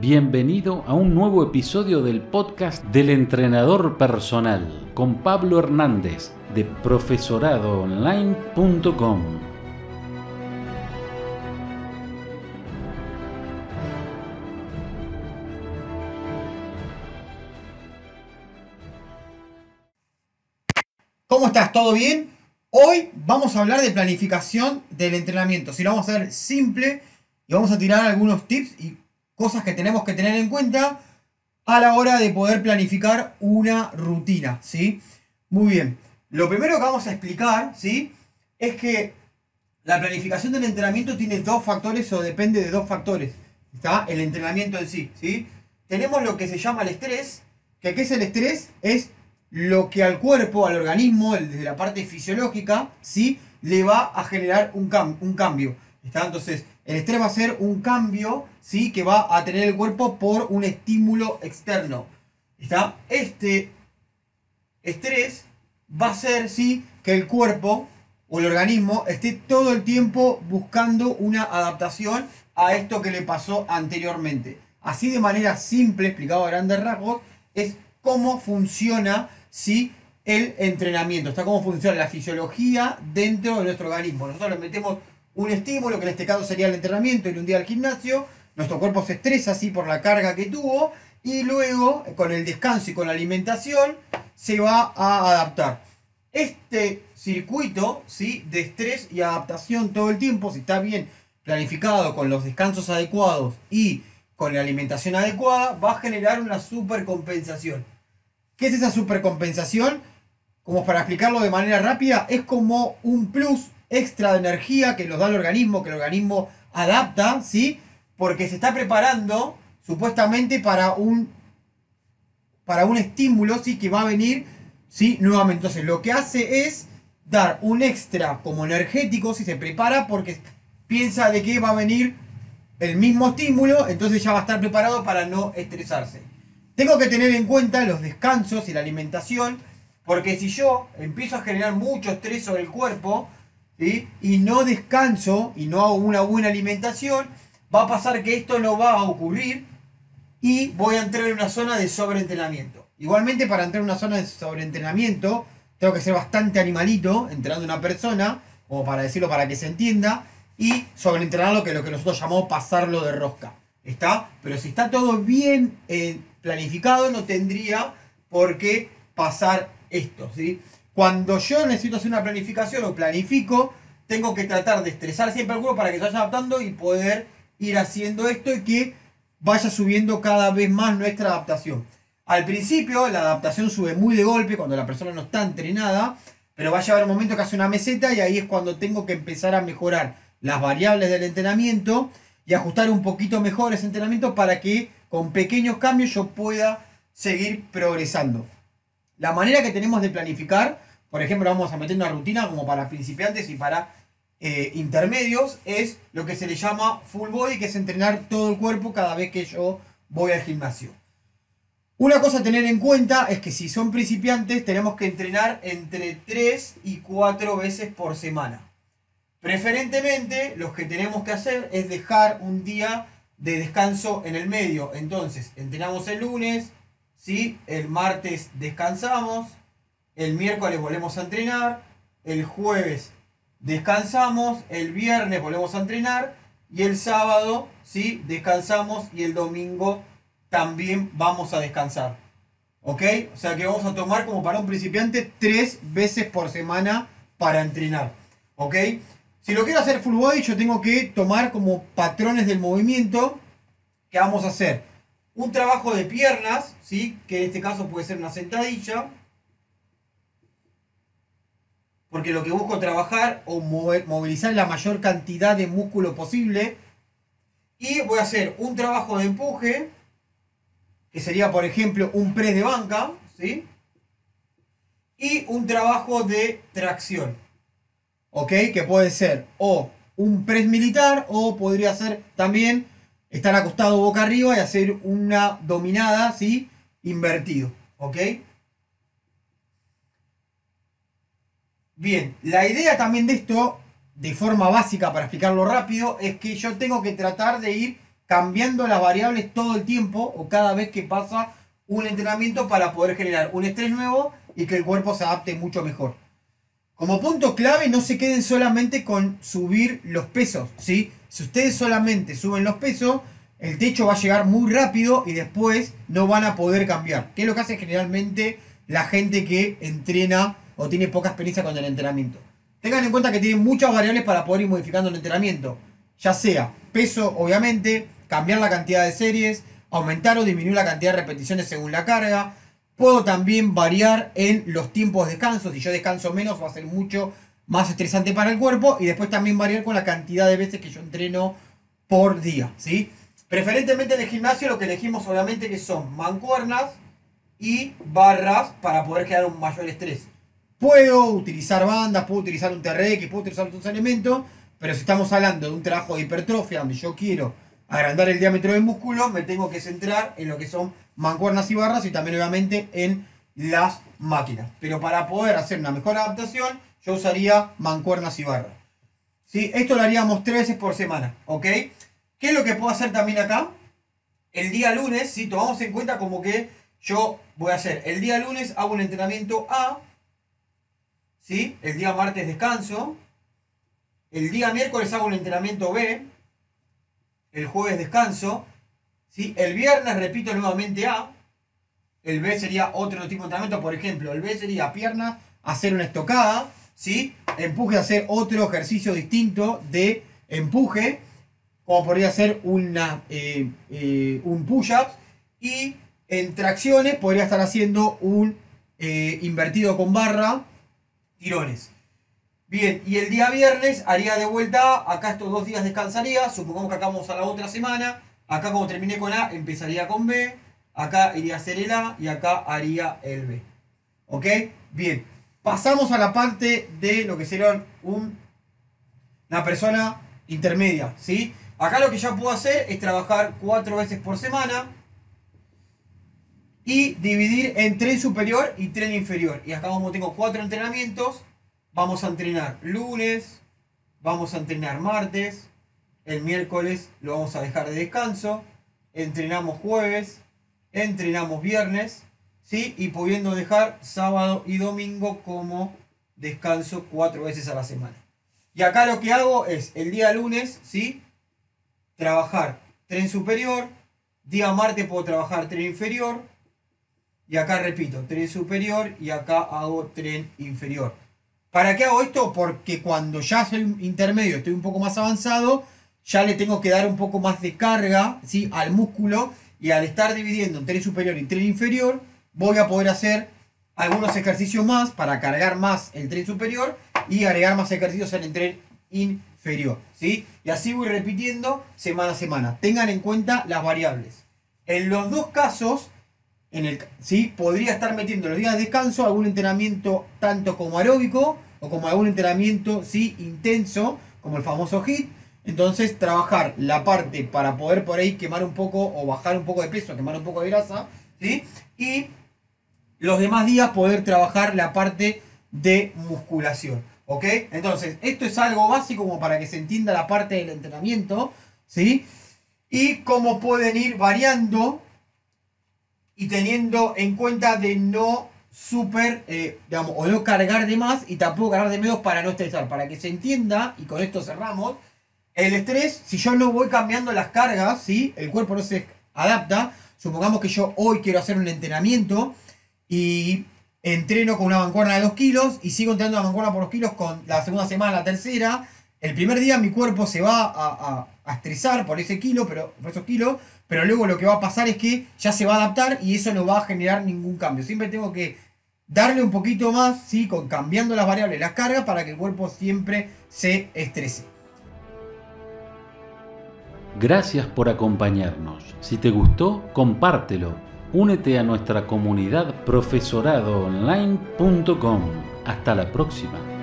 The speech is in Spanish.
Bienvenido a un nuevo episodio del podcast del entrenador personal con Pablo Hernández de profesoradoonline.com. ¿Cómo estás? ¿Todo bien? Hoy vamos a hablar de planificación del entrenamiento. Si lo vamos a ver simple y vamos a tirar algunos tips y cosas que tenemos que tener en cuenta a la hora de poder planificar una rutina, ¿sí? Muy bien. Lo primero que vamos a explicar, ¿sí? Es que la planificación del entrenamiento tiene dos factores o depende de dos factores. ¿Está? El entrenamiento en sí, ¿sí? Tenemos lo que se llama el estrés, que ¿qué es el estrés? Es lo que al cuerpo, al organismo, desde la parte fisiológica, ¿sí? Le va a generar un, un cambio. ¿Está? Entonces, el estrés va a ser un cambio, ¿sí? Que va a tener el cuerpo por un estímulo externo. ¿Está? Este estrés va a ser, ¿sí? Que el cuerpo o el organismo esté todo el tiempo buscando una adaptación a esto que le pasó anteriormente. Así de manera simple, explicado a grandes rasgos, es cómo funciona ¿sí? el entrenamiento. Está cómo funciona la fisiología dentro de nuestro organismo. Nosotros metemos un estímulo, que en este caso sería el entrenamiento, y un día al gimnasio, nuestro cuerpo se estresa así por la carga que tuvo, y luego con el descanso y con la alimentación se va a adaptar. Este circuito ¿sí? de estrés y adaptación todo el tiempo, si está bien planificado con los descansos adecuados y con la alimentación adecuada, va a generar una supercompensación. ¿Qué es esa supercompensación? Como para explicarlo de manera rápida, es como un plus extra de energía que nos da el organismo, que el organismo adapta, ¿sí? Porque se está preparando supuestamente para un, para un estímulo, ¿sí? Que va a venir, ¿sí? Nuevamente. Entonces lo que hace es dar un extra como energético, si se prepara porque piensa de que va a venir el mismo estímulo, entonces ya va a estar preparado para no estresarse. Tengo que tener en cuenta los descansos y la alimentación, porque si yo empiezo a generar mucho estrés sobre el cuerpo, y no descanso y no hago una buena alimentación, va a pasar que esto no va a ocurrir y voy a entrar en una zona de sobreentrenamiento. Igualmente para entrar en una zona de sobreentrenamiento tengo que ser bastante animalito, entrenando una persona, o para decirlo para que se entienda, y sobreentrenarlo que es lo que nosotros llamamos pasarlo de rosca. ¿Está? Pero si está todo bien eh, planificado, no tendría por qué pasar esto. ¿sí? Cuando yo necesito hacer una planificación o planifico, tengo que tratar de estresar siempre al cuerpo para que se vaya adaptando y poder ir haciendo esto y que vaya subiendo cada vez más nuestra adaptación. Al principio la adaptación sube muy de golpe cuando la persona no está entrenada, pero va a llegar un momento que hace una meseta y ahí es cuando tengo que empezar a mejorar las variables del entrenamiento y ajustar un poquito mejor ese entrenamiento para que con pequeños cambios yo pueda seguir progresando. La manera que tenemos de planificar, por ejemplo, vamos a meter una rutina como para principiantes y para eh, intermedios, es lo que se le llama full body, que es entrenar todo el cuerpo cada vez que yo voy al gimnasio. Una cosa a tener en cuenta es que si son principiantes tenemos que entrenar entre 3 y 4 veces por semana. Preferentemente lo que tenemos que hacer es dejar un día de descanso en el medio. Entonces, entrenamos el lunes, ¿sí? El martes descansamos, el miércoles volvemos a entrenar, el jueves descansamos, el viernes volvemos a entrenar y el sábado, ¿sí? Descansamos y el domingo también vamos a descansar. ¿Ok? O sea que vamos a tomar como para un principiante tres veces por semana para entrenar. ¿Ok? Si lo quiero hacer full body, yo tengo que tomar como patrones del movimiento que vamos a hacer un trabajo de piernas, ¿sí? que en este caso puede ser una sentadilla, porque lo que busco trabajar o movilizar la mayor cantidad de músculo posible. Y voy a hacer un trabajo de empuje, que sería por ejemplo un press de banca, ¿sí? y un trabajo de tracción, ¿ok? Que puede ser o un press militar o podría ser también estar acostado boca arriba y hacer una dominada, ¿sí? Invertido, ¿ok? Bien, la idea también de esto, de forma básica para explicarlo rápido, es que yo tengo que tratar de ir cambiando las variables todo el tiempo o cada vez que pasa un entrenamiento para poder generar un estrés nuevo y que el cuerpo se adapte mucho mejor. Como punto clave, no se queden solamente con subir los pesos, ¿sí? Si ustedes solamente suben los pesos, el techo va a llegar muy rápido y después no van a poder cambiar. ¿Qué es lo que hace generalmente la gente que entrena o tiene poca experiencia con el entrenamiento? Tengan en cuenta que tienen muchas variables para poder ir modificando el entrenamiento. Ya sea peso, obviamente, cambiar la cantidad de series, aumentar o disminuir la cantidad de repeticiones según la carga. Puedo también variar en los tiempos de descanso. Si yo descanso menos, va a ser mucho más estresante para el cuerpo. Y después también variar con la cantidad de veces que yo entreno por día. ¿sí? Preferentemente en el gimnasio lo que elegimos obviamente que son mancuernas y barras para poder crear un mayor estrés. Puedo utilizar bandas, puedo utilizar un TRX, puedo utilizar otros elementos, pero si estamos hablando de un trabajo de hipertrofia donde yo quiero agrandar el diámetro del músculo, me tengo que centrar en lo que son mancuernas y barras y también obviamente en las máquinas. Pero para poder hacer una mejor adaptación, yo usaría mancuernas y barras. ¿Sí? Esto lo haríamos tres veces por semana, ¿ok? ¿Qué es lo que puedo hacer también acá? El día lunes, si tomamos en cuenta como que yo voy a hacer, el día lunes hago un entrenamiento A, ¿sí? El día martes descanso, el día miércoles hago un entrenamiento B, el jueves descanso, ¿sí? El viernes repito nuevamente A, el B sería otro tipo de entrenamiento, por ejemplo, el B sería pierna, hacer una estocada, ¿sí? Empuje, hacer otro ejercicio distinto de empuje, como podría ser una, eh, eh, un push-up. Y en tracciones podría estar haciendo un eh, invertido con barra, tirones. Bien, y el día viernes haría de vuelta, acá estos dos días descansaría, supongamos que acá vamos a la otra semana, acá como terminé con A, empezaría con B, acá iría a hacer el A y acá haría el B. ¿Ok? Bien, pasamos a la parte de lo que sería un, una persona intermedia, ¿sí? Acá lo que ya puedo hacer es trabajar cuatro veces por semana y dividir en tren superior y tren inferior. Y acá como tengo cuatro entrenamientos, vamos a entrenar lunes, vamos a entrenar martes, el miércoles lo vamos a dejar de descanso, entrenamos jueves, entrenamos viernes, ¿sí? Y pudiendo dejar sábado y domingo como descanso cuatro veces a la semana. Y acá lo que hago es el día lunes, ¿sí? trabajar tren superior, día martes puedo trabajar tren inferior, y acá repito, tren superior y acá hago tren inferior. ¿Para qué hago esto? Porque cuando ya soy intermedio, estoy un poco más avanzado, ya le tengo que dar un poco más de carga ¿sí? al músculo y al estar dividiendo en tren superior y tren inferior, voy a poder hacer algunos ejercicios más para cargar más el tren superior y agregar más ejercicios en el tren inferior. ¿sí? Y así voy repitiendo semana a semana. Tengan en cuenta las variables. En los dos casos, en el, ¿sí? podría estar metiendo los días de descanso algún entrenamiento tanto como aeróbico o como algún entrenamiento ¿sí? intenso, como el famoso HIT. Entonces trabajar la parte para poder por ahí quemar un poco o bajar un poco de peso, quemar un poco de grasa. ¿sí? Y los demás días poder trabajar la parte de musculación. ¿Ok? Entonces, esto es algo básico como para que se entienda la parte del entrenamiento, ¿sí? Y cómo pueden ir variando y teniendo en cuenta de no super, eh, digamos, o no cargar de más y tampoco cargar de menos para no estresar. Para que se entienda, y con esto cerramos, el estrés, si yo no voy cambiando las cargas, ¿sí? El cuerpo no se adapta. Supongamos que yo hoy quiero hacer un entrenamiento y entreno con una mancuerna de 2 kilos y sigo entrenando la mancuerna por 2 kilos con la segunda semana, la tercera. El primer día mi cuerpo se va a, estresar por ese kilo, pero, por esos kilos, pero luego lo que va a pasar es que ya se va a adaptar y eso no va a generar ningún cambio. Siempre tengo que darle un poquito más, ¿sí? con cambiando las variables, las cargas, para que el cuerpo siempre se estrese. Gracias por acompañarnos. Si te gustó, compártelo Únete a nuestra comunidad profesoradoonline.com. Hasta la próxima.